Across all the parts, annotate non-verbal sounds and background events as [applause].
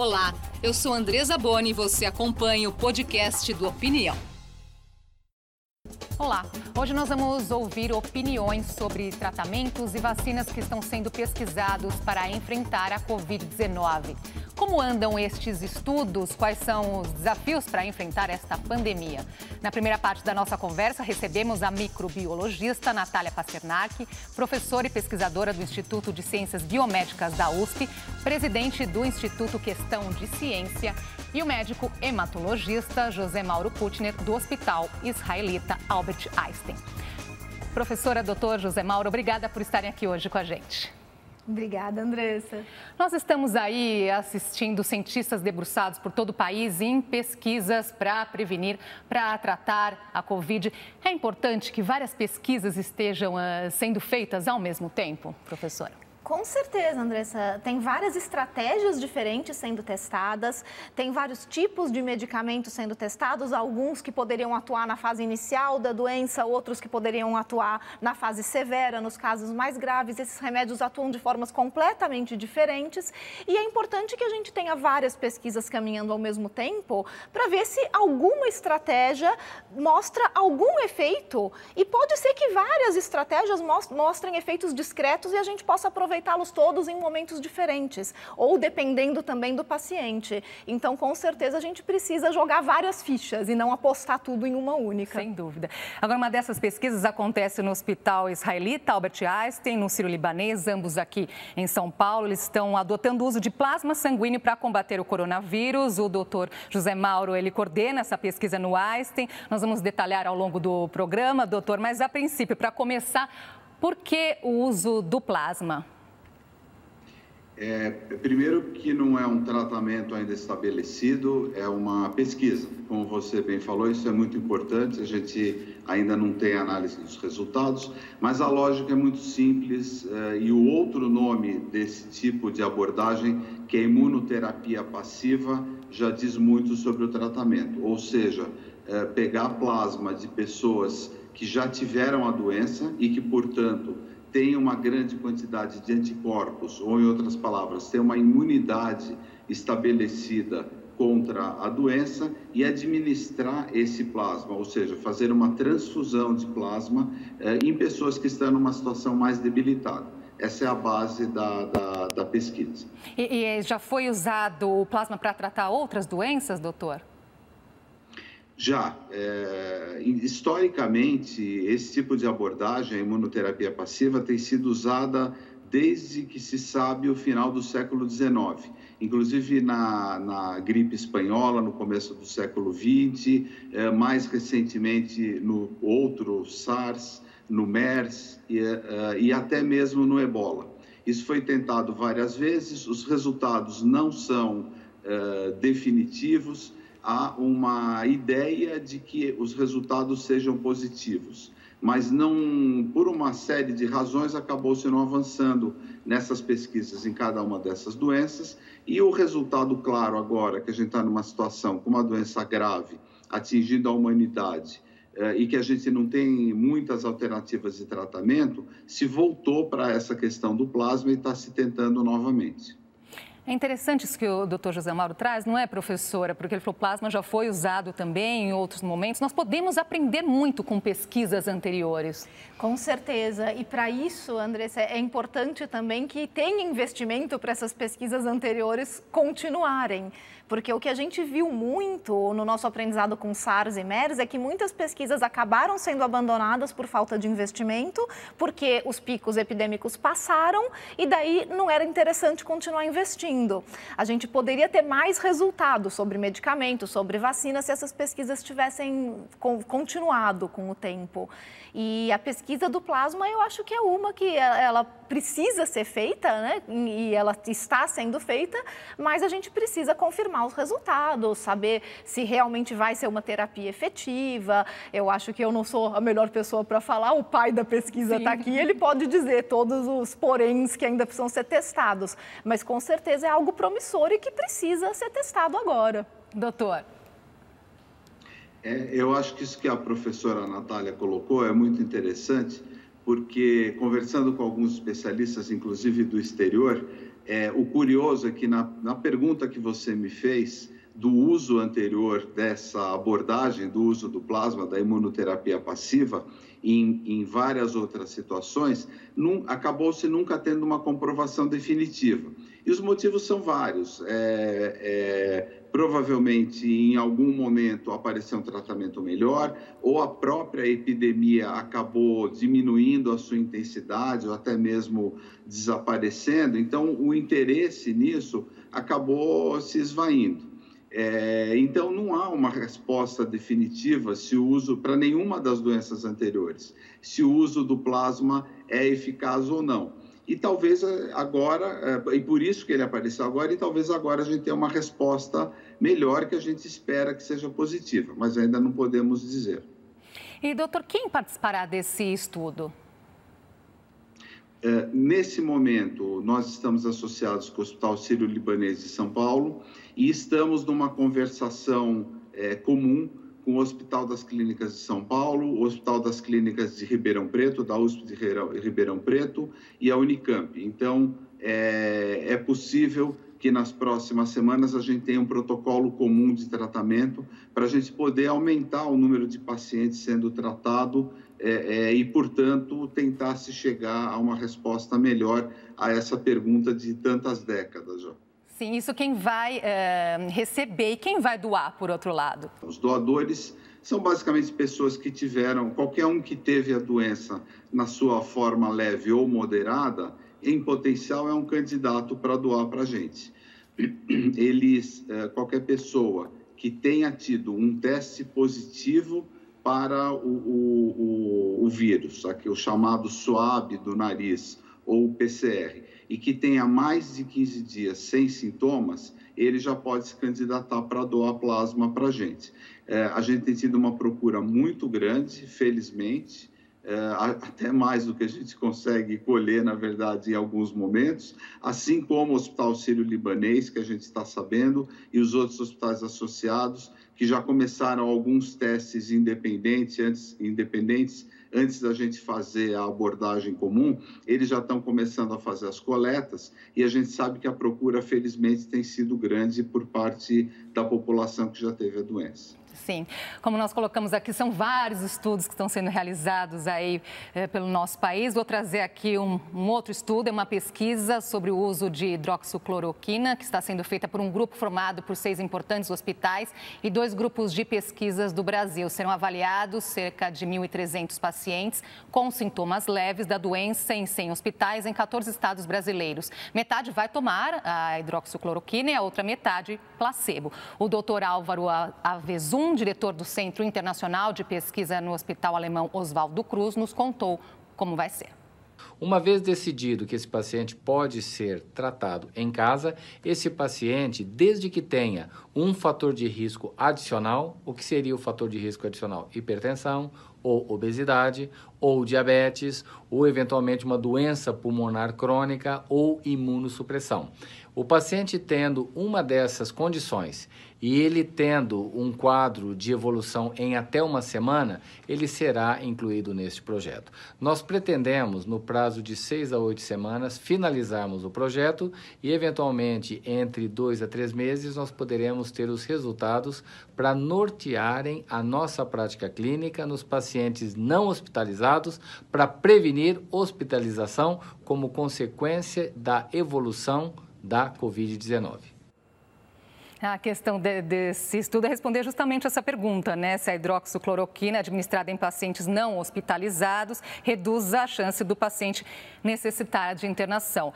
Olá, eu sou Andresa Boni e você acompanha o podcast do Opinião. Olá, hoje nós vamos ouvir opiniões sobre tratamentos e vacinas que estão sendo pesquisados para enfrentar a Covid-19. Como andam estes estudos? Quais são os desafios para enfrentar esta pandemia? Na primeira parte da nossa conversa, recebemos a microbiologista Natália Pasternak, professora e pesquisadora do Instituto de Ciências Biomédicas da USP, presidente do Instituto Questão de Ciência e o médico hematologista José Mauro Kutner, do Hospital Israelita Albert Einstein. Professora doutor José Mauro, obrigada por estarem aqui hoje com a gente. Obrigada, Andressa. Nós estamos aí assistindo cientistas debruçados por todo o país em pesquisas para prevenir, para tratar a Covid. É importante que várias pesquisas estejam uh, sendo feitas ao mesmo tempo, professora? Com certeza, Andressa. Tem várias estratégias diferentes sendo testadas, tem vários tipos de medicamentos sendo testados, alguns que poderiam atuar na fase inicial da doença, outros que poderiam atuar na fase severa, nos casos mais graves. Esses remédios atuam de formas completamente diferentes e é importante que a gente tenha várias pesquisas caminhando ao mesmo tempo para ver se alguma estratégia mostra algum efeito. E pode ser que várias estratégias mostrem efeitos discretos e a gente possa aproveitar aproveitá-los todos em momentos diferentes, ou dependendo também do paciente. Então, com certeza, a gente precisa jogar várias fichas e não apostar tudo em uma única. Sem dúvida. Agora, uma dessas pesquisas acontece no Hospital Israelita Albert Einstein, no Ciro Libanês, ambos aqui em São Paulo. Eles estão adotando o uso de plasma sanguíneo para combater o coronavírus. O doutor José Mauro, ele coordena essa pesquisa no Einstein. Nós vamos detalhar ao longo do programa, doutor, mas a princípio, para começar, por que o uso do plasma? É, primeiro que não é um tratamento ainda estabelecido, é uma pesquisa. Como você bem falou, isso é muito importante, a gente ainda não tem análise dos resultados, mas a lógica é muito simples é, e o outro nome desse tipo de abordagem, que é imunoterapia passiva, já diz muito sobre o tratamento, ou seja, é, pegar plasma de pessoas que já tiveram a doença e que, portanto, tem uma grande quantidade de anticorpos, ou em outras palavras, tem uma imunidade estabelecida contra a doença e administrar esse plasma, ou seja, fazer uma transfusão de plasma eh, em pessoas que estão numa situação mais debilitada. Essa é a base da, da, da pesquisa. E, e já foi usado o plasma para tratar outras doenças, doutor? Já, é, historicamente, esse tipo de abordagem, a imunoterapia passiva, tem sido usada desde que se sabe o final do século XIX. Inclusive na, na gripe espanhola, no começo do século XX, é, mais recentemente no outro SARS, no MERS e, é, e até mesmo no ebola. Isso foi tentado várias vezes, os resultados não são é, definitivos há uma ideia de que os resultados sejam positivos, mas não, por uma série de razões, acabou-se não avançando nessas pesquisas em cada uma dessas doenças. E o resultado claro agora, que a gente está numa situação com uma doença grave atingindo a humanidade, eh, e que a gente não tem muitas alternativas de tratamento, se voltou para essa questão do plasma e está se tentando novamente. É interessante isso que o doutor José Mauro traz, não é, professora? Porque ele falou plasma já foi usado também em outros momentos. Nós podemos aprender muito com pesquisas anteriores. Com certeza. E para isso, Andressa, é importante também que tenha investimento para essas pesquisas anteriores continuarem. Porque o que a gente viu muito no nosso aprendizado com SARS e MERS é que muitas pesquisas acabaram sendo abandonadas por falta de investimento, porque os picos epidêmicos passaram e daí não era interessante continuar investindo. A gente poderia ter mais resultados sobre medicamentos, sobre vacinas, se essas pesquisas tivessem continuado com o tempo. E a pesquisa do plasma, eu acho que é uma que ela precisa ser feita, né? E ela está sendo feita, mas a gente precisa confirmar os resultados, saber se realmente vai ser uma terapia efetiva. Eu acho que eu não sou a melhor pessoa para falar, o pai da pesquisa está aqui, ele pode dizer todos os poréns que ainda precisam ser testados, mas com certeza é algo promissor e que precisa ser testado agora. Doutor. É, eu acho que isso que a professora Natália colocou é muito interessante, porque conversando com alguns especialistas, inclusive do exterior, É, o curioso é que na, na pergunta que você me fez, do uso anterior dessa abordagem, do uso do plasma, da imunoterapia passiva, em, em várias outras situações, acabou-se nunca tendo uma comprovação definitiva. E os motivos são vários. É, é, provavelmente, em algum momento, apareceu um tratamento melhor, ou a própria epidemia acabou diminuindo a sua intensidade, ou até mesmo desaparecendo. Então, o interesse nisso acabou se esvaindo. É, então, não há uma resposta definitiva se o uso, para nenhuma das doenças anteriores, se o uso do plasma é eficaz ou não. E talvez é, agora, é, e por isso que ele apareceu agora, e talvez agora a gente tenha uma resposta melhor que a gente espera que seja positiva, mas ainda não podemos dizer. E, doutor, quem participará desse estudo? É, nesse momento, nós estamos associados com o Hospital Sírio-Libanês de São Paulo e estamos numa conversação é, comum com o Hospital das Clínicas de São Paulo, o Hospital das Clínicas de Ribeirão Preto, da USP de Ribeirão Preto e a Unicamp. Então, é, é possível que nas próximas semanas a gente tenha um protocolo comum de tratamento para a gente poder aumentar o número de pacientes sendo tratado é, é, e, portanto, tentar se chegar a uma resposta melhor a essa pergunta de tantas décadas já. Sim, isso quem vai é, receber e quem vai doar, por outro lado? Os doadores são basicamente pessoas que tiveram, qualquer um que teve a doença na sua forma leve ou moderada, em potencial é um candidato para doar para a gente. Eles, é, qualquer pessoa que tenha tido um teste positivo para o, o, o, o vírus, aqui, o chamado SWAB do nariz ou PCR, e que tenha mais de 15 dias sem sintomas, ele já pode se candidatar para doar plasma para a gente. É, a gente tem tido uma procura muito grande, felizmente, é, até mais do que a gente consegue colher, na verdade, em alguns momentos, assim como o Hospital Sírio-Libanês, que a gente está sabendo, e os outros hospitais associados, que já começaram alguns testes independentes antes, independentes antes da gente fazer a abordagem comum, eles já estão começando a fazer as coletas e a gente sabe que a procura, felizmente, tem sido grande por parte da população que já teve a doença. Sim, como nós colocamos aqui, são vários estudos que estão sendo realizados aí eh, pelo nosso país. Vou trazer aqui um, um, outro estudo, é uma pesquisa sobre o uso de hidroxicloroquina, que está sendo feita por um grupo formado por seis importantes hospitais e dois grupos de pesquisas do Brasil. Serão avaliados cerca de 1.300 pacientes com sintomas leves da doença em 100 hospitais em 14 estados brasileiros. Metade vai tomar a hidroxicloroquina e a outra metade placebo. O doutor Álvaro Avezum, diretor do Centro Internacional de Pesquisa no Hospital Alemão Oswaldo Cruz, nos contou como vai ser. Uma vez decidido que esse paciente pode ser tratado em casa, esse paciente, desde que tenha um fator de risco adicional, o que seria o fator de risco adicional? Hipertensão, ou obesidade, ou diabetes, ou eventualmente uma doença pulmonar crônica ou imunossupressão. O paciente tendo uma dessas condições e ele tendo um quadro de evolução em até uma semana, ele será incluído neste projeto. Nós pretendemos, no prazo de seis a oito semanas, finalizarmos o projeto e, eventualmente, entre dois a três meses, nós poderemos ter os resultados para nortearem a nossa prática clínica nos pacientes não hospitalizados para prevenir hospitalização como consequência da evolução da Covid-19. A questão de, desse estudo é responder justamente essa pergunta, né? Se a hidroxicloroquina administrada em pacientes não hospitalizados reduz a chance do paciente necessitar de internação.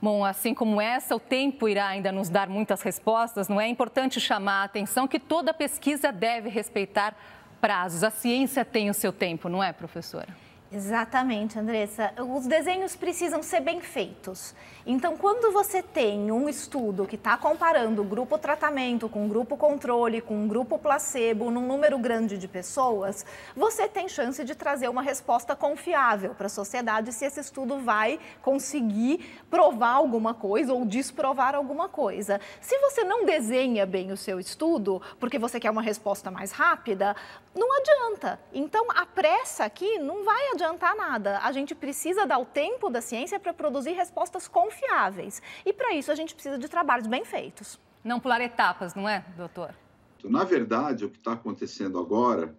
Bom, assim como essa, o tempo irá ainda nos dar muitas respostas, não é? É importante chamar a atenção que toda pesquisa deve respeitar prazos. A ciência tem o seu tempo, não é, professora? Exatamente, Andressa. Os desenhos precisam ser bem feitos. Então, quando você tem um estudo que está comparando grupo tratamento com grupo controle, com grupo placebo, num número grande de pessoas, você tem chance de trazer uma resposta confiável para a sociedade se esse estudo vai conseguir provar alguma coisa ou desprovar alguma coisa. Se você não desenha bem o seu estudo, porque você quer uma resposta mais rápida, não adianta. Então, a pressa aqui não vai adiantar nada. A gente precisa dar o tempo da ciência para produzir respostas confiáveis. E, para isso, a gente precisa de trabalhos bem feitos. Não pular etapas, não é, doutor? Na verdade, o que está acontecendo agora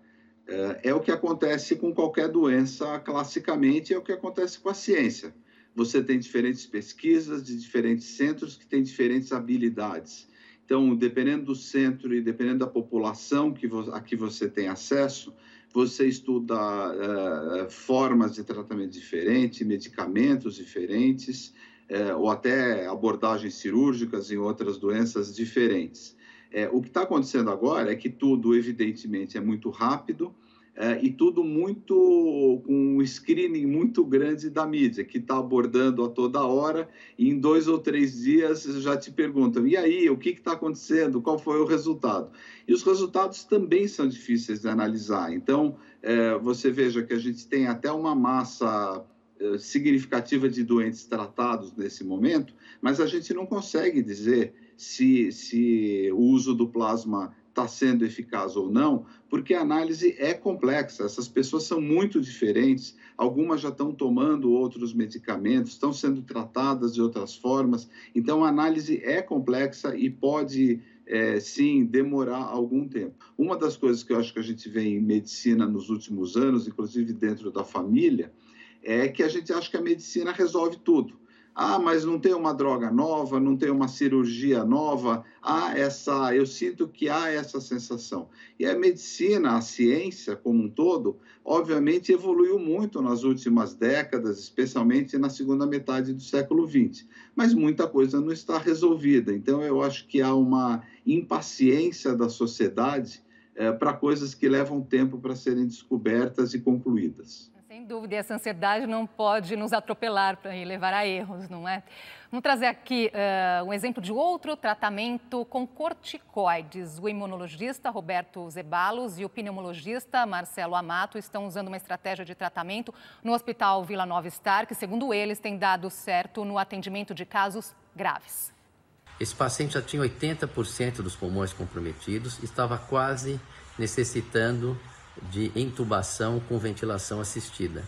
é, é o que acontece com qualquer doença, classicamente, é o que acontece com a ciência. Você tem diferentes pesquisas de diferentes centros que têm diferentes habilidades. Então, dependendo do centro e dependendo da população que a que você tem acesso, você estuda uh, formas de tratamento diferentes, medicamentos diferentes, uh, ou até abordagens cirúrgicas em outras doenças diferentes. Uh, o que está acontecendo agora é que tudo, evidentemente, é muito rápido, é, e tudo muito com um screening muito grande da mídia, que está abordando a toda hora, e em dois ou três dias já te perguntam: e aí, o que está acontecendo? Qual foi o resultado? E os resultados também são difíceis de analisar. Então, é, você veja que a gente tem até uma massa é, significativa de doentes tratados nesse momento, mas a gente não consegue dizer se, se o uso do plasma está sendo eficaz ou não, porque a análise é complexa. Essas pessoas são muito diferentes. Algumas já estão tomando outros medicamentos, estão sendo tratadas de outras formas. Então, a análise é complexa e pode, é, sim, demorar algum tempo. Uma das coisas que eu acho que a gente vê em medicina nos últimos anos, inclusive dentro da família, é que a gente acha que a medicina resolve tudo. Ah, mas não tem uma droga nova, não tem uma cirurgia nova. Ah, essa, eu sinto que há essa sensação. E a medicina, a ciência como um todo, obviamente evoluiu muito nas últimas décadas, especialmente na segunda metade do século XX. Mas muita coisa não está resolvida. Então, eu acho que há uma impaciência da sociedade é, para coisas que levam tempo para serem descobertas e concluídas. Dúvida, e essa ansiedade não pode nos atropelar e levar a erros, não é? Vamos trazer aqui uh, um exemplo de outro tratamento com corticoides. O imunologista Roberto Zebalos e o pneumologista Marcelo Amato estão usando uma estratégia de tratamento no Hospital Vila Nova Star, que, segundo eles, tem dado certo no atendimento de casos graves. Esse paciente já tinha 80% dos pulmões comprometidos estava quase necessitando de intubação com ventilação assistida.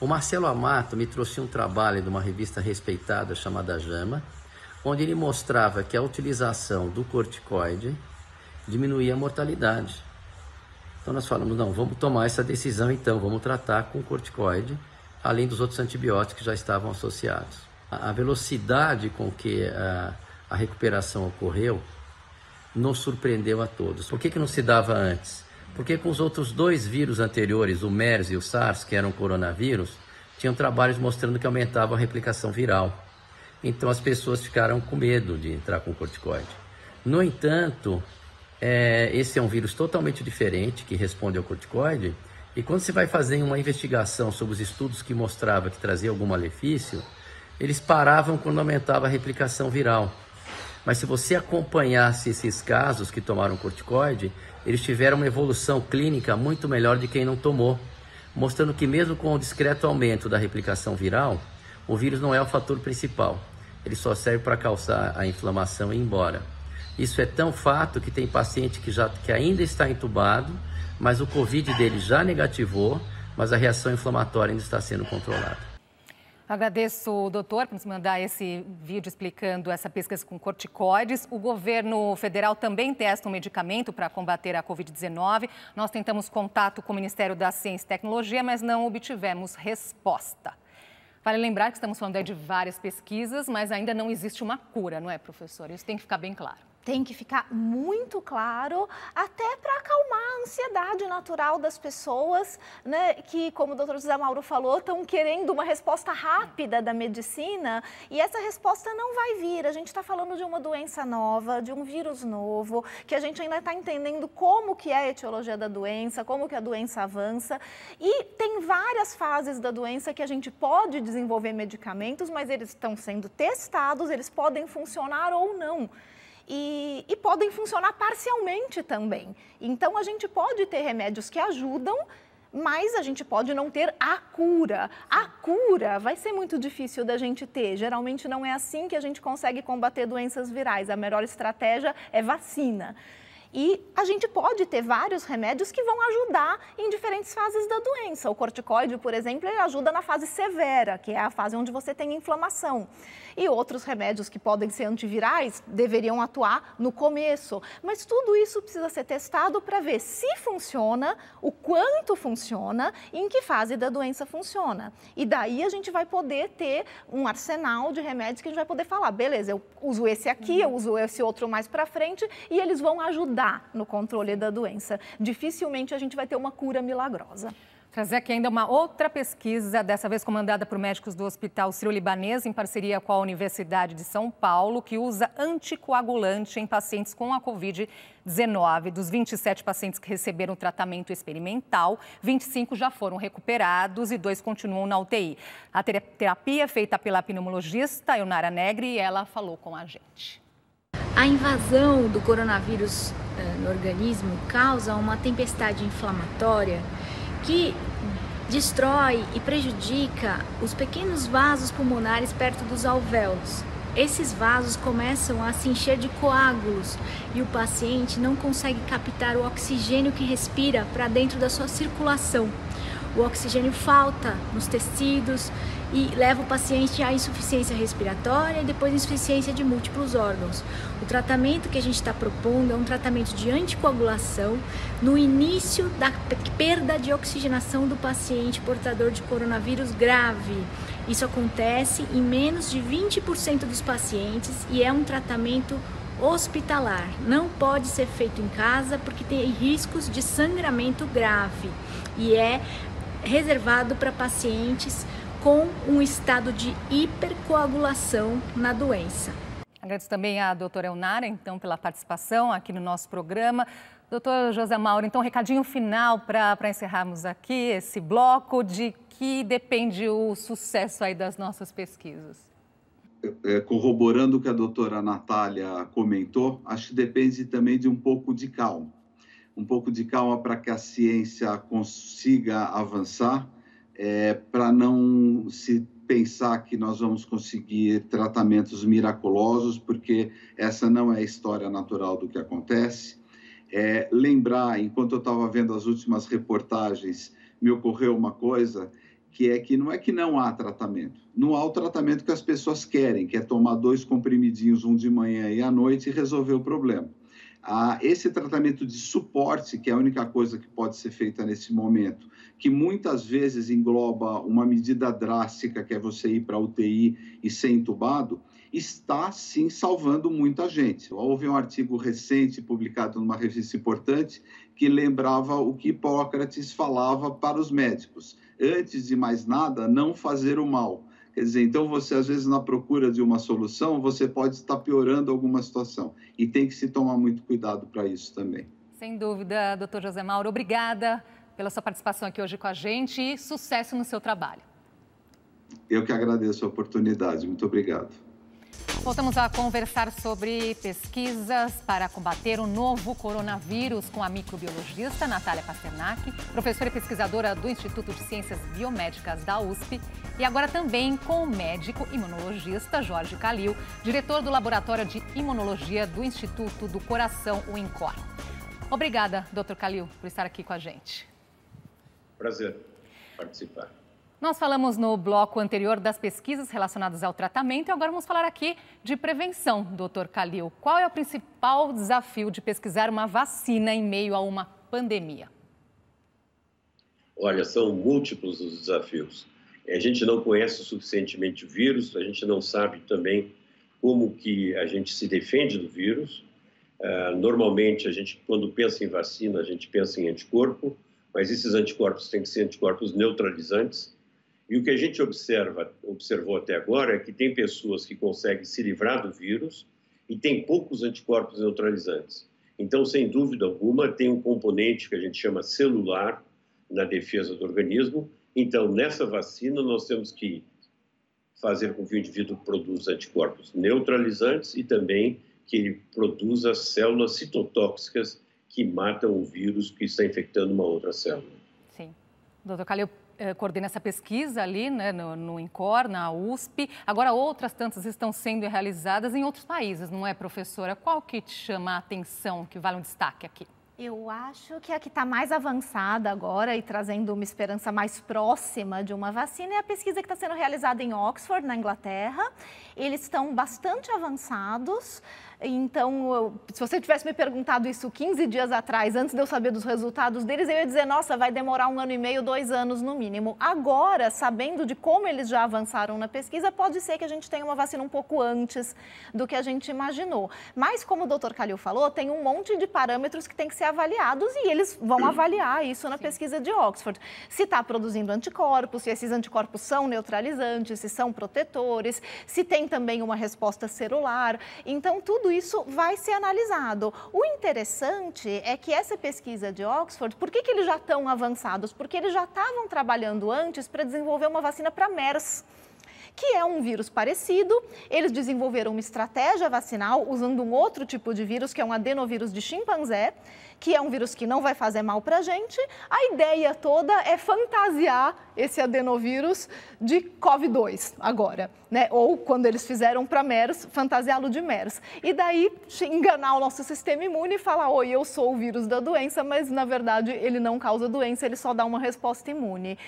O Marcelo Amato me trouxe um trabalho de uma revista respeitada chamada JAMA, onde ele mostrava que a utilização do corticoide diminuía a mortalidade. Então nós falamos, não, vamos tomar essa decisão então, vamos tratar com corticoide, além dos outros antibióticos que já estavam associados. A velocidade com que a, a recuperação ocorreu nos surpreendeu a todos. Por que, que não se dava antes? Porque com os outros dois vírus anteriores, o MERS e o SARS, que eram coronavírus, tinham trabalhos mostrando que aumentava a replicação viral. Então as pessoas ficaram com medo de entrar com corticoide. No entanto, é, esse é um vírus totalmente diferente que responde ao corticoide. E quando você vai fazer uma investigação sobre os estudos que mostrava que trazia algum malefício, eles paravam quando aumentava a replicação viral. Mas se você acompanhasse esses casos que tomaram corticoide, eles tiveram uma evolução clínica muito melhor de quem não tomou, mostrando que mesmo com o discreto aumento da replicação viral, o vírus não é o fator principal. Ele só serve para causar a inflamação e ir embora. Isso é tão fato que tem paciente que, já, que ainda está entubado, mas o Covid dele já negativou, mas a reação inflamatória ainda está sendo controlada. Agradeço doutor por nos mandar esse vídeo explicando essa pesquisa com corticoides. O governo federal também testa um medicamento para combater a Covid-19. Nós tentamos contato com o Ministério da Ciência e Tecnologia, mas não obtivemos resposta. Vale lembrar que estamos falando de várias pesquisas, mas ainda não existe uma cura, não é, professor? Isso tem que ficar bem claro tem que ficar muito claro, até para acalmar a ansiedade natural das pessoas, né, que, como o doutor José Mauro falou, estão querendo uma resposta rápida da medicina e essa resposta não vai vir. A gente está falando de uma doença nova, de um vírus novo, que a gente ainda está entendendo como que é a etiologia da doença, como que a doença avança e tem várias fases da doença que a gente pode desenvolver medicamentos, mas eles estão sendo testados, eles podem funcionar ou não e, e podem funcionar parcialmente também. Então, a gente pode ter remédios que ajudam, mas a gente pode não ter a cura. A cura vai ser muito difícil da gente ter. Geralmente não é assim que a gente consegue combater doenças virais. A melhor estratégia é vacina. E a gente pode ter vários remédios que vão ajudar em diferentes fases da doença. O corticoide, por exemplo, ele ajuda na fase severa, que é a fase onde você tem inflamação. E outros remédios que podem ser antivirais deveriam atuar no começo. Mas tudo isso precisa ser testado para ver se funciona, o quanto funciona e em que fase da doença funciona. E daí a gente vai poder ter um arsenal de remédios que a gente vai poder falar, beleza, eu uso esse aqui, eu uso esse outro mais para frente e eles vão ajudar no controle da doença. Dificilmente a gente vai ter uma cura milagrosa. Trazer aqui ainda uma outra pesquisa, dessa vez comandada por médicos do Hospital Sírio-Libanês, em parceria com a Universidade de São Paulo, que usa anticoagulante em pacientes com a Covid-19. Dos 27 pacientes que receberam tratamento experimental, 25 já foram recuperados e dois continuam na UTI. A terapia é feita pela pneumologista Eunara Negri e ela falou com a gente. A invasão do coronavírus eh, no organismo causa uma tempestade inflamatória que destrói e prejudica os pequenos vasos pulmonares perto dos alvéolos. Esses vasos começam a se encher de coágulos e o paciente não consegue captar o oxigênio que respira para dentro da sua circulação. O oxigênio falta nos tecidos e leva o paciente à insuficiência respiratória e depois insuficiência de múltiplos órgãos. O tratamento que a gente está propondo é um tratamento de anticoagulação no início da perda de oxigenação do paciente portador de coronavírus grave. Isso acontece em menos de 20% dos pacientes e é um tratamento hospitalar. Não pode ser feito em casa porque tem riscos de sangramento grave e é reservado para pacientes com um estado de hipercoagulação na doença. Agradeço também à doutora Elnara, então, pela participação aqui no nosso programa. Doutor José Mauro, então, recadinho final para encerrarmos aqui esse bloco de que depende o sucesso aí das nossas pesquisas. É, corroborando o que a doutora Natália comentou, acho que depende também de um pouco de calma um pouco de calma para que a ciência consiga avançar, é, para não se pensar que nós vamos conseguir tratamentos miraculosos, porque essa não é a história natural do que acontece. É, lembrar, enquanto eu estava vendo as últimas reportagens, me ocorreu uma coisa que é que não é que não há tratamento, não há o tratamento que as pessoas querem, que é tomar dois comprimidinhos, um de manhã e à noite, e resolver o problema a esse tratamento de suporte, que é a única coisa que pode ser feita nesse momento, que muitas vezes engloba uma medida drástica, que é você ir para UTI e ser entubado, está sim salvando muita gente. Houve um artigo recente publicado numa revista importante que lembrava o que Hipócrates falava para os médicos: antes de mais nada, não fazer o mal Quer dizer, então você, às vezes, na procura de uma solução, você pode estar piorando alguma situação. E tem que se tomar muito cuidado para isso também. Sem dúvida, doutor José Mauro. Obrigada pela sua participação aqui hoje com a gente e sucesso no seu trabalho. Eu que agradeço a oportunidade. Muito obrigado. Voltamos a conversar sobre pesquisas para combater o novo coronavírus com a microbiologista Natália Pasternak, professora e pesquisadora do Instituto de Ciências Biomédicas da USP, e agora também com o médico imunologista Jorge Calil, diretor do Laboratório de Imunologia do Instituto do Coração, o INCOR. Obrigada, doutor Calil, por estar aqui com a gente. Prazer participar. Nós falamos no bloco anterior das pesquisas relacionadas ao tratamento e agora vamos falar aqui de prevenção, doutor Calil. Qual é o principal desafio de pesquisar uma vacina em meio a uma pandemia? Olha, são múltiplos os desafios. A gente não conhece suficientemente o vírus, a gente não sabe também como que a gente se defende do vírus. Uh, normalmente, a gente, quando pensa em vacina, a gente pensa em anticorpo, mas esses anticorpos têm que ser anticorpos neutralizantes e o que a gente observa, observou até agora é que tem pessoas que conseguem se livrar do vírus e tem poucos anticorpos neutralizantes. Então, sem dúvida alguma, tem um componente que a gente chama celular na defesa do organismo. Então, nessa vacina, nós temos que fazer com que o indivíduo produza anticorpos neutralizantes e também que ele produza células citotóxicas que matam o vírus que está infectando uma outra célula. Doutor Calil, eh, coordena essa pesquisa ali né, no, no INCOR, na USP. Agora, outras tantas estão sendo realizadas em outros países, não é, professora? Qual que te chama a atenção, que vale um destaque aqui? Eu acho que a que está mais avançada agora e trazendo uma esperança mais próxima de uma vacina é a pesquisa que está sendo realizada em Oxford, na Inglaterra. Eles estão bastante avançados. Então, se você tivesse me perguntado isso 15 dias atrás, antes de eu saber dos resultados deles, eu ia dizer, nossa, vai demorar um ano e meio, dois anos no mínimo. Agora, sabendo de como eles já avançaram na pesquisa, pode ser que a gente tenha uma vacina um pouco antes do que a gente imaginou. Mas, como o doutor Calil falou, tem um monte de parâmetros que tem que ser avaliados e eles vão [clears throat] avaliar isso na Sim. pesquisa de Oxford. Se está produzindo anticorpos, se esses anticorpos são neutralizantes, se são protetores, se tem também uma resposta celular. Então, tudo isso vai ser analisado. O interessante é que essa pesquisa de Oxford, por que, que eles já estão avançados? Porque eles já estavam trabalhando antes para desenvolver uma vacina para MERS que é um vírus parecido. Eles desenvolveram uma estratégia vacinal usando um outro tipo de vírus, que é um adenovírus de chimpanzé, que é um vírus que não vai fazer mal para a gente. A ideia toda é fantasiar esse adenovírus de COVID-2 agora, né? Ou quando eles fizeram para MERS, fantasiá-lo de MERS. E daí enganar o nosso sistema imune e falar, oi, eu sou o vírus da doença, mas na verdade ele não causa doença, ele só dá uma resposta imune.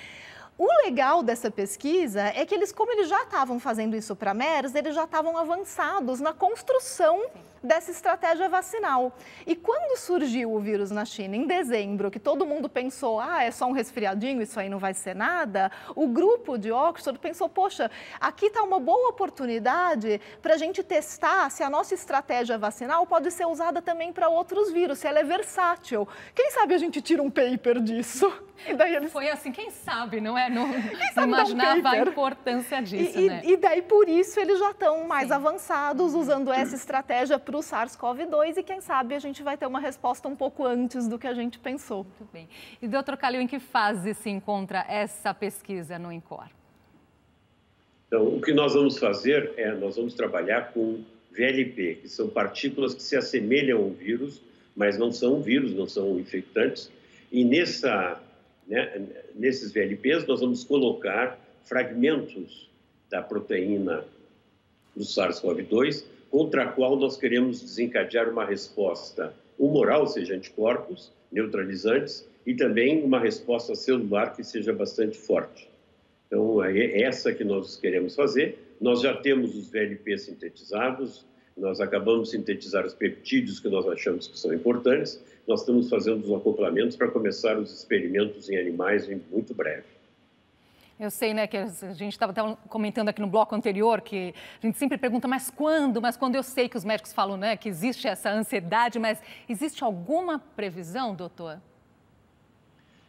O legal dessa pesquisa é que eles, como eles já estavam fazendo isso para MERS, eles já estavam avançados na construção Sim dessa estratégia vacinal. E quando surgiu o vírus na China, em dezembro, que todo mundo pensou, ah, é só um resfriadinho, isso aí não vai ser nada, o grupo de Oxford pensou, poxa, aqui está uma boa oportunidade para a gente testar se a nossa estratégia vacinal pode ser usada também para outros vírus, se ela é versátil. Quem sabe a gente tira um paper disso? E daí eles... Foi assim, quem sabe, não é? Não, não imaginava um a importância disso, e, né? E daí, por isso, eles já estão mais Sim. avançados, usando essa estratégia para o SARS-CoV-2 e quem sabe a gente vai ter uma resposta um pouco antes do que a gente pensou. Muito bem. E, doutor Calil, em que fase se encontra essa pesquisa no INCOR? Então, o que nós vamos fazer é, nós vamos trabalhar com VLP, que são partículas que se assemelham ao vírus, mas não são vírus, não são infectantes. E nessa, né, nesses VLPs nós vamos colocar fragmentos da proteína do SARS-CoV-2 contra a qual nós queremos desencadear uma resposta humoral, ou seja, anticorpos neutralizantes, e também uma resposta celular que seja bastante forte. Então, é essa que nós queremos fazer. Nós já temos os VLP sintetizados, nós acabamos de sintetizar os peptídeos que nós achamos que são importantes, nós estamos fazendo os acoplamentos para começar os experimentos em animais em muito breve. Eu sei, né, que a gente estava comentando aqui no bloco anterior que a gente sempre pergunta, mas quando? Mas quando eu sei que os médicos falam, né, que existe essa ansiedade, mas existe alguma previsão, doutor?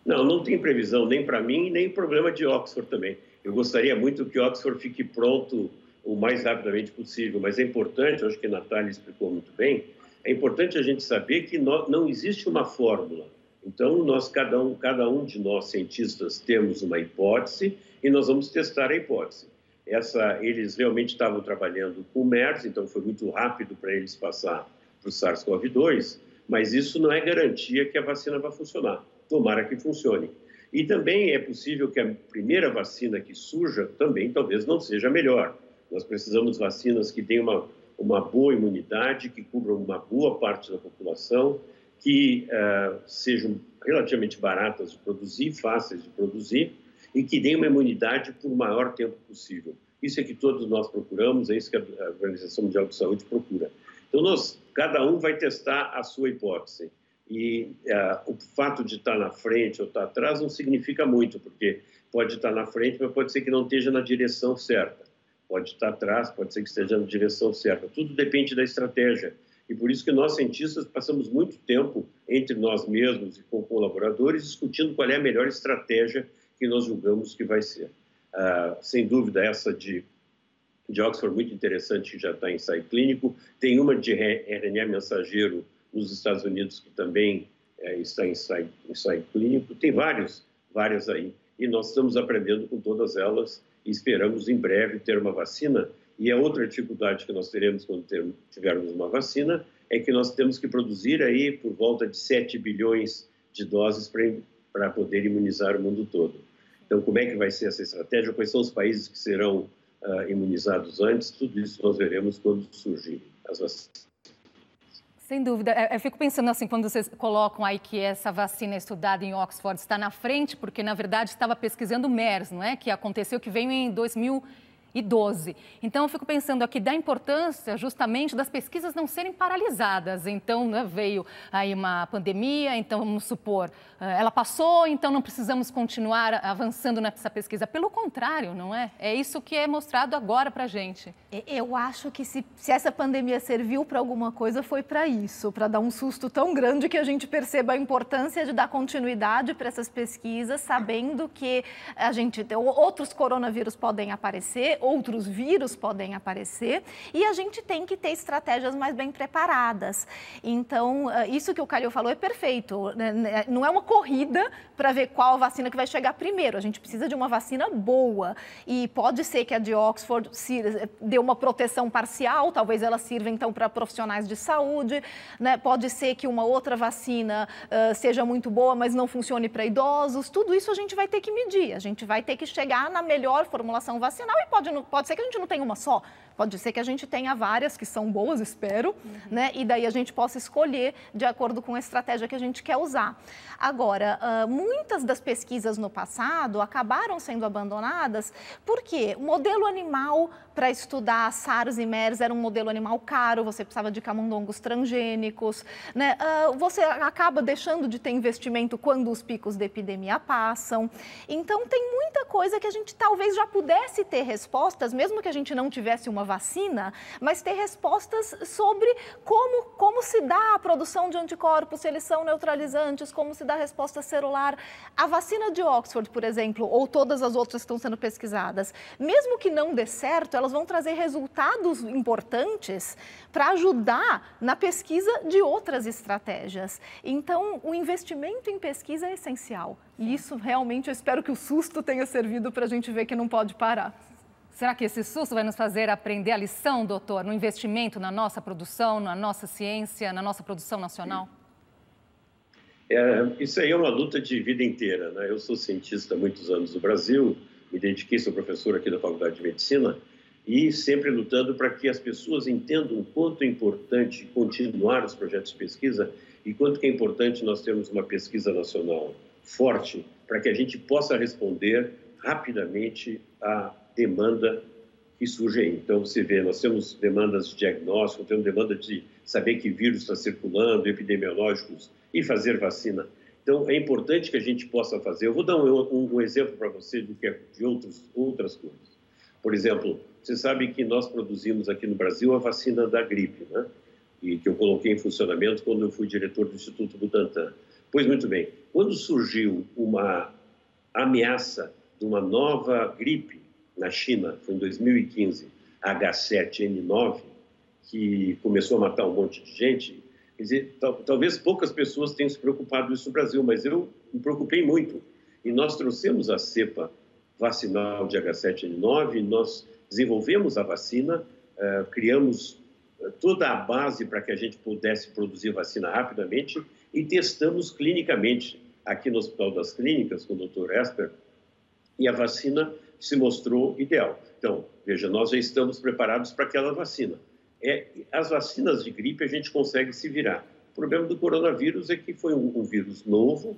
Não, não tem previsão nem para mim, nem problema de Oxford também. Eu gostaria muito que Oxford fique pronto o mais rapidamente possível, mas é importante, acho que a Natália explicou muito bem, é importante a gente saber que não existe uma fórmula então, nós, cada um, cada um de nós, cientistas, temos uma hipótese e nós vamos testar a hipótese. Essa, eles realmente estavam trabalhando com MERS, então foi muito rápido para eles passar para o SARS-CoV-2, mas isso não é garantia que a vacina vai funcionar. Tomara que funcione. E também é possível que a primeira vacina que surja também talvez não seja melhor. Nós precisamos de vacinas que tenham uma, uma boa imunidade, que cubram uma boa parte da população que uh, sejam relativamente baratas de produzir, fáceis de produzir e que deem uma imunidade por maior tempo possível. Isso é que todos nós procuramos, é isso que a Organização Mundial de Saúde procura. Então, nós, cada um vai testar a sua hipótese. E uh, o fato de estar na frente ou estar atrás não significa muito, porque pode estar na frente, mas pode ser que não esteja na direção certa. Pode estar atrás, pode ser que esteja na direção certa. Tudo depende da estratégia e por isso que nós, cientistas, passamos muito tempo entre nós mesmos e com colaboradores discutindo qual é a melhor estratégia que nós julgamos que vai ser. Ah, sem dúvida, essa de, de Oxford, muito interessante, que já está em ensaio clínico. Tem uma de RNA mensageiro nos Estados Unidos, que também é, está em ensaio, ensaio clínico. Tem vários, várias aí. E nós estamos aprendendo com todas elas e esperamos em breve ter uma vacina e a outra dificuldade que nós teremos quando tivermos uma vacina é que nós temos que produzir aí por volta de 7 bilhões de doses para poder imunizar o mundo todo. Então, como é que vai ser essa estratégia? Quais são os países que serão uh, imunizados antes? Tudo isso nós veremos quando surgir as vacinas. Sem dúvida. É, eu fico pensando assim, quando vocês colocam aí que essa vacina estudada em Oxford está na frente, porque na verdade estava pesquisando MERS, não é? Que aconteceu, que veio em 2000 e 12. Então, eu fico pensando aqui da importância justamente das pesquisas não serem paralisadas. Então, né, veio aí uma pandemia, então vamos supor, eh, ela passou, então não precisamos continuar avançando nessa pesquisa. Pelo contrário, não é? É isso que é mostrado agora para a gente. Eu acho que se, se essa pandemia serviu para alguma coisa, foi para isso, para dar um susto tão grande que a gente perceba a importância de dar continuidade para essas pesquisas, sabendo que a gente outros coronavírus podem aparecer, outros vírus podem aparecer e a gente tem que ter estratégias mais bem preparadas. Então, eh, isso que o Calil falou é perfeito. Né, né, não é uma corrida para ver qual vacina que vai chegar primeiro. A gente precisa de uma vacina boa e pode ser que a de Oxford dê uma proteção parcial, talvez ela sirva então para profissionais de saúde, né? pode ser que uma outra vacina uh, seja muito boa, mas não funcione para idosos. Tudo isso a gente vai ter que medir, a gente vai ter que chegar na melhor formulação vacinal e pode pode ser que a gente não tenha uma só, pode ser que a gente tenha várias que são boas, espero, uhum. né? E daí a gente possa escolher de acordo com a estratégia que a gente quer usar. Agora, uh, muitas das pesquisas no passado acabaram sendo abandonadas porque o modelo animal para estudar SARS e MERS era um modelo animal caro, você precisava de camundongos transgênicos, né? Uh, você acaba deixando de ter investimento quando os picos da epidemia passam. Então, tem muita coisa que a gente talvez já pudesse ter respostas, mesmo que a gente não tivesse uma vacina, mas ter respostas sobre como, como se dá a produção de anticorpos, se eles são neutralizantes, como se dá a resposta celular. A vacina de Oxford, por exemplo, ou todas as outras que estão sendo pesquisadas, mesmo que não dê certo, elas vão trazer resultados importantes para ajudar na pesquisa de outras estratégias. Então, o investimento em pesquisa é essencial. E isso realmente eu espero que o susto tenha servido para a gente ver que não pode parar. Será que esse susto vai nos fazer aprender a lição, doutor, no investimento na nossa produção, na nossa ciência, na nossa produção nacional? É, isso aí é uma luta de vida inteira. Né? Eu sou cientista há muitos anos no Brasil, me dediquei, sou professor aqui da Faculdade de Medicina, e sempre lutando para que as pessoas entendam o quanto é importante continuar os projetos de pesquisa e quanto é importante nós termos uma pesquisa nacional forte para que a gente possa responder rapidamente a demanda que surge aí. Então, você vê, nós temos demandas de diagnóstico, temos demanda de saber que vírus está circulando, epidemiológicos, e fazer vacina. Então, é importante que a gente possa fazer. Eu vou dar um, um, um exemplo para você do que é de outros, outras coisas. Por exemplo, você sabe que nós produzimos aqui no Brasil a vacina da gripe, né? E que eu coloquei em funcionamento quando eu fui diretor do Instituto Butantan. Pois muito bem, quando surgiu uma ameaça de uma nova gripe na China, foi em 2015, H7N9, que começou a matar um monte de gente. Quer dizer, tal, talvez poucas pessoas tenham se preocupado isso no Brasil, mas eu me preocupei muito. E nós trouxemos a cepa vacinal de H7N9, nós desenvolvemos a vacina, uh, criamos eh, toda a base para que a gente pudesse produzir vacina rapidamente e testamos clinicamente aqui no Hospital das Clínicas com o Dr. Esper e a vacina se mostrou ideal. Então, veja, nós já estamos preparados para aquela vacina. É, as vacinas de gripe a gente consegue se virar. O problema do coronavírus é que foi um, um vírus novo,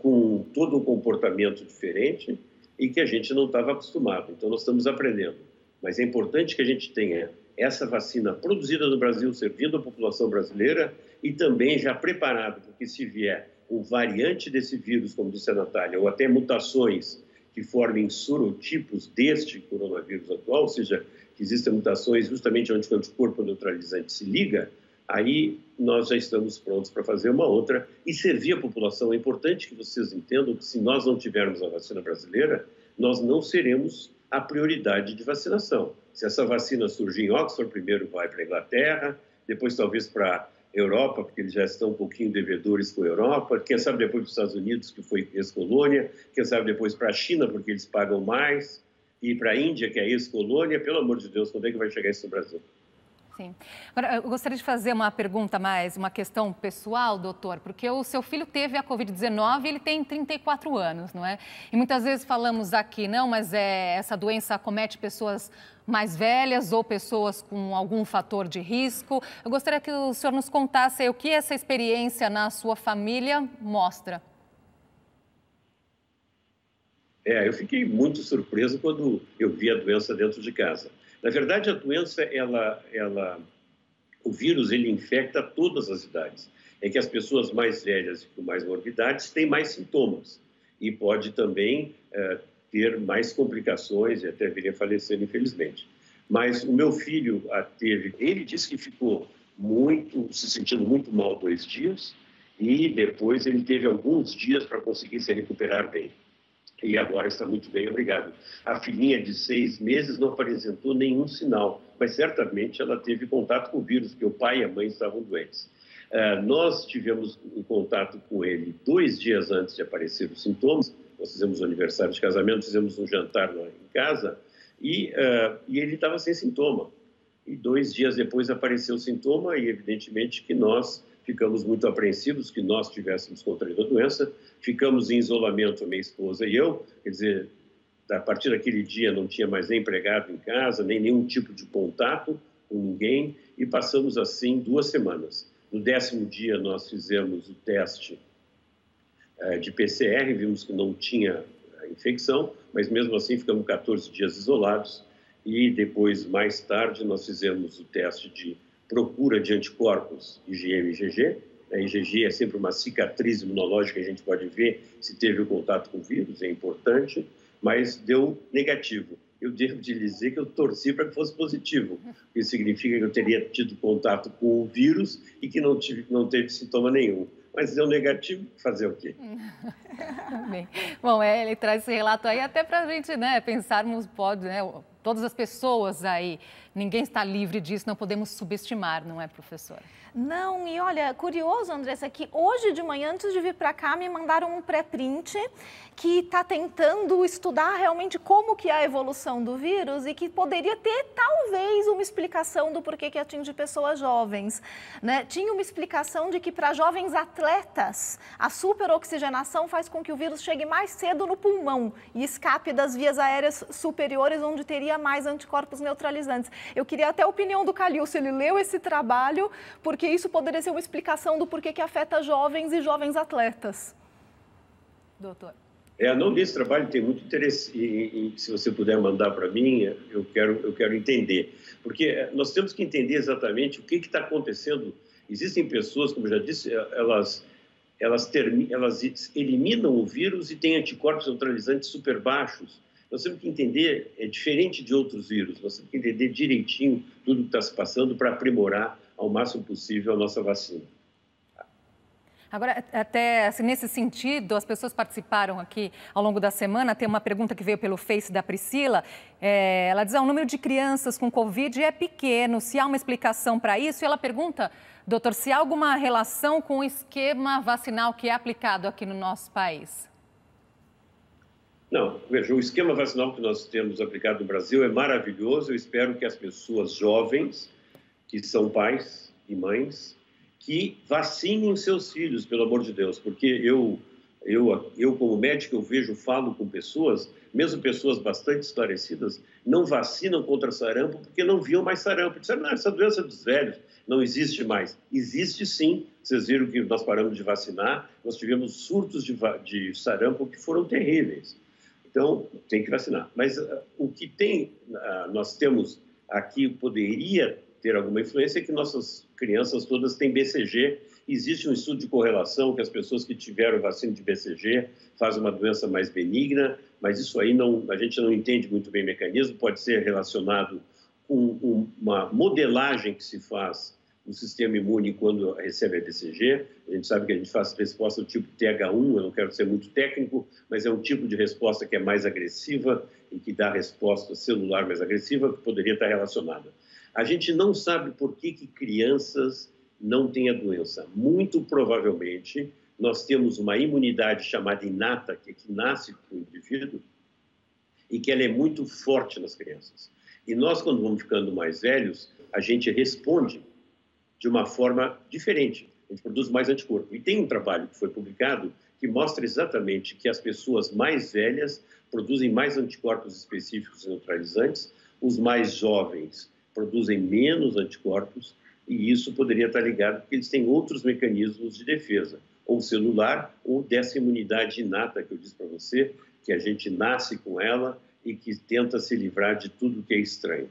com todo um comportamento diferente e que a gente não estava acostumado. Então, nós estamos aprendendo. Mas é importante que a gente tenha essa vacina produzida no Brasil, servindo a população brasileira e também já preparado, porque se vier um variante desse vírus, como disse a Natália, ou até mutações que formem sorotipos deste coronavírus atual, ou seja, que existem mutações justamente onde o anticorpo neutralizante se liga, aí nós já estamos prontos para fazer uma outra e servir a população. É importante que vocês entendam que se nós não tivermos a vacina brasileira, nós não seremos a prioridade de vacinação. Se essa vacina surgir em Oxford, primeiro vai para a Inglaterra, depois talvez para Europa, porque eles já estão um pouquinho devedores com a Europa, quem sabe depois para os Estados Unidos, que foi ex-colônia, quem sabe depois para a China, porque eles pagam mais, e para a Índia, que é ex-colônia. Pelo amor de Deus, quando é que vai chegar isso no Brasil? Sim. Agora, eu gostaria de fazer uma pergunta mais, uma questão pessoal, doutor, porque o seu filho teve a Covid-19 e ele tem 34 anos, não é? E muitas vezes falamos aqui, não, mas é, essa doença acomete pessoas mais velhas ou pessoas com algum fator de risco. Eu gostaria que o senhor nos contasse o que essa experiência na sua família mostra. É, eu fiquei muito surpreso quando eu vi a doença dentro de casa. Na verdade, a doença, ela, ela, o vírus, ele infecta todas as idades. É que as pessoas mais velhas e com mais morbidades têm mais sintomas e pode também é, ter mais complicações e até vir a falecer, infelizmente. Mas o meu filho a teve, ele disse que ficou muito, se sentindo muito mal dois dias e depois ele teve alguns dias para conseguir se recuperar bem e agora está muito bem, obrigado. A filhinha de seis meses não apresentou nenhum sinal, mas certamente ela teve contato com o vírus, porque o pai e a mãe estavam doentes. Uh, nós tivemos um contato com ele dois dias antes de aparecer os sintomas. Nós fizemos um aniversário de casamento, fizemos um jantar lá em casa e, uh, e ele estava sem sintoma. E dois dias depois apareceu o sintoma e, evidentemente, que nós ficamos muito apreensivos que nós tivéssemos contraído a doença, ficamos em isolamento, minha esposa e eu, quer dizer, a partir daquele dia não tinha mais nem empregado em casa, nem nenhum tipo de contato com ninguém, e passamos assim duas semanas. No décimo dia nós fizemos o teste eh, de PCR, vimos que não tinha infecção, mas mesmo assim ficamos 14 dias isolados, e depois, mais tarde, nós fizemos o teste de procura de anticorpos IgM e IgG. A IgG é sempre uma cicatriz imunológica, a gente pode ver se teve o contato com o vírus, é importante, mas deu negativo. Eu devo dizer que eu torci para que fosse positivo, isso significa que eu teria tido contato com o vírus e que não, tive, não teve sintoma nenhum mas deu negativo, fazer o quê? [laughs] Bem, bom, é, ele traz esse relato aí até para a gente né, pensarmos, pode, né, todas as pessoas aí, ninguém está livre disso, não podemos subestimar, não é, professora? Não, e olha, curioso, Andressa, que hoje de manhã, antes de vir para cá, me mandaram um pré-print que está tentando estudar realmente como que é a evolução do vírus e que poderia ter, talvez, uma explicação do porquê que atinge pessoas jovens. Né? Tinha uma explicação de que para jovens atletas, a superoxigenação faz com que o vírus chegue mais cedo no pulmão e escape das vias aéreas superiores, onde teria mais anticorpos neutralizantes. Eu queria até a opinião do Calil, se ele leu esse trabalho, porque isso poderia ser uma explicação do porquê que afeta jovens e jovens atletas. Doutor. É, não li esse trabalho, tem muito interesse, e, e se você puder mandar para mim, eu quero, eu quero entender. Porque nós temos que entender exatamente o que está acontecendo. Existem pessoas, como já disse, elas, elas, termi, elas eliminam o vírus e têm anticorpos neutralizantes super baixos. Nós temos que entender, é diferente de outros vírus, nós temos que entender direitinho tudo que está se passando para aprimorar ao máximo possível a nossa vacina. Agora, até assim, nesse sentido, as pessoas participaram aqui ao longo da semana. Tem uma pergunta que veio pelo Face da Priscila. É, ela diz: ah, o número de crianças com Covid é pequeno. Se há uma explicação para isso? E ela pergunta, doutor, se há alguma relação com o esquema vacinal que é aplicado aqui no nosso país? Não, veja, o esquema vacinal que nós temos aplicado no Brasil é maravilhoso. Eu espero que as pessoas jovens que são pais e mães, que vacinem seus filhos, pelo amor de Deus, porque eu, eu, eu como médico, eu vejo, falo com pessoas, mesmo pessoas bastante esclarecidas, não vacinam contra sarampo porque não viam mais sarampo. Disseram, não, essa doença dos velhos não existe mais. Existe sim. Vocês viram que nós paramos de vacinar, nós tivemos surtos de, de sarampo que foram terríveis. Então, tem que vacinar. Mas uh, o que tem, uh, nós temos aqui, poderia ter alguma influência é que nossas crianças todas têm BCG. Existe um estudo de correlação que as pessoas que tiveram vacina de BCG fazem uma doença mais benigna, mas isso aí não, a gente não entende muito bem o mecanismo, pode ser relacionado com uma modelagem que se faz no sistema imune quando recebe a BCG. A gente sabe que a gente faz resposta do tipo TH1, eu não quero ser muito técnico, mas é um tipo de resposta que é mais agressiva e que dá resposta celular mais agressiva, que poderia estar relacionada. A gente não sabe por que, que crianças não têm a doença. Muito provavelmente, nós temos uma imunidade chamada inata, que, é que nasce com o indivíduo, e que ela é muito forte nas crianças. E nós, quando vamos ficando mais velhos, a gente responde de uma forma diferente, a gente produz mais anticorpo. E tem um trabalho que foi publicado que mostra exatamente que as pessoas mais velhas produzem mais anticorpos específicos e neutralizantes, os mais jovens produzem menos anticorpos, e isso poderia estar ligado porque eles têm outros mecanismos de defesa, ou celular, ou dessa imunidade inata que eu disse para você, que a gente nasce com ela e que tenta se livrar de tudo que é estranho.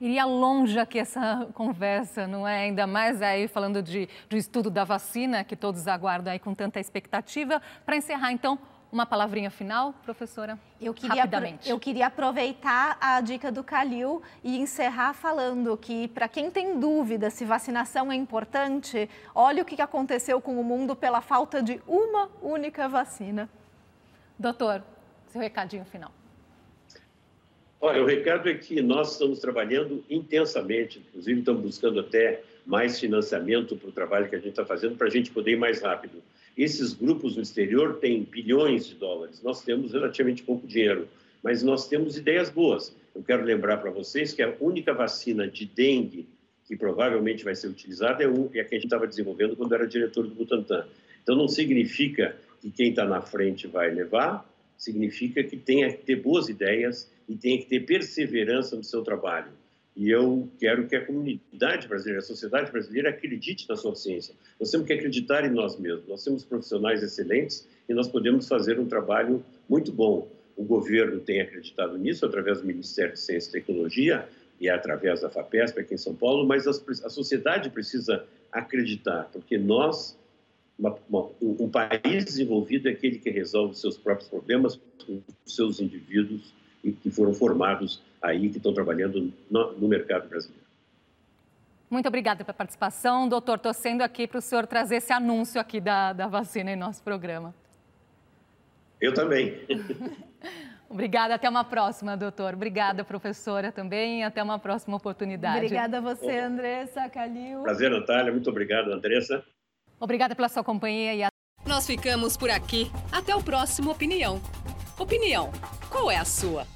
Iria longe aqui essa [laughs] conversa, não é? Ainda mais aí falando de, do estudo da vacina, que todos aguardam aí com tanta expectativa. Para encerrar, então, uma palavrinha final, professora? Eu queria, Rapidamente. eu queria aproveitar a dica do Calil e encerrar falando que, para quem tem dúvida se vacinação é importante, olha o que aconteceu com o mundo pela falta de uma única vacina. Doutor, seu recadinho final. Olha, o recado é que nós estamos trabalhando intensamente, inclusive estamos buscando até mais financiamento para o trabalho que a gente está fazendo para a gente poder ir mais rápido. Esses grupos no exterior têm bilhões de dólares, nós temos relativamente pouco dinheiro, mas nós temos ideias boas. Eu quero lembrar para vocês que a única vacina de dengue que provavelmente vai ser utilizada é, é a que a gente estava desenvolvendo quando era diretor do Butantan. Então, não significa que quem está na frente vai levar, significa que tem que ter boas ideias e tem que ter perseverança no seu trabalho. E eu quero que a comunidade brasileira, a sociedade brasileira acredite na sua ciência. Nós temos que acreditar em nós mesmos. Nós temos profissionais excelentes e nós podemos fazer um trabalho muito bom. O governo tem acreditado nisso através do Ministério de Ciência e Tecnologia e através da FAPESP aqui em São Paulo, mas a sociedade precisa acreditar, porque nós um país desenvolvido é aquele que resolve seus próprios problemas com seus indivíduos e que foram formados aí, que estão trabalhando no, no mercado brasileiro. Muito obrigada pela participação. Doutor, torcendo aqui para o senhor trazer esse anúncio aqui da, da vacina em nosso programa. Eu também. [laughs] Obrigada, até uma próxima, doutor. Obrigada, professora, também. Até uma próxima oportunidade. Obrigada a você, Andressa, Calil. Prazer, Natália. Muito obrigado, Andressa. Obrigada pela sua companhia e a... Nós ficamos por aqui. Até o próximo Opinião. Opinião, qual é a sua?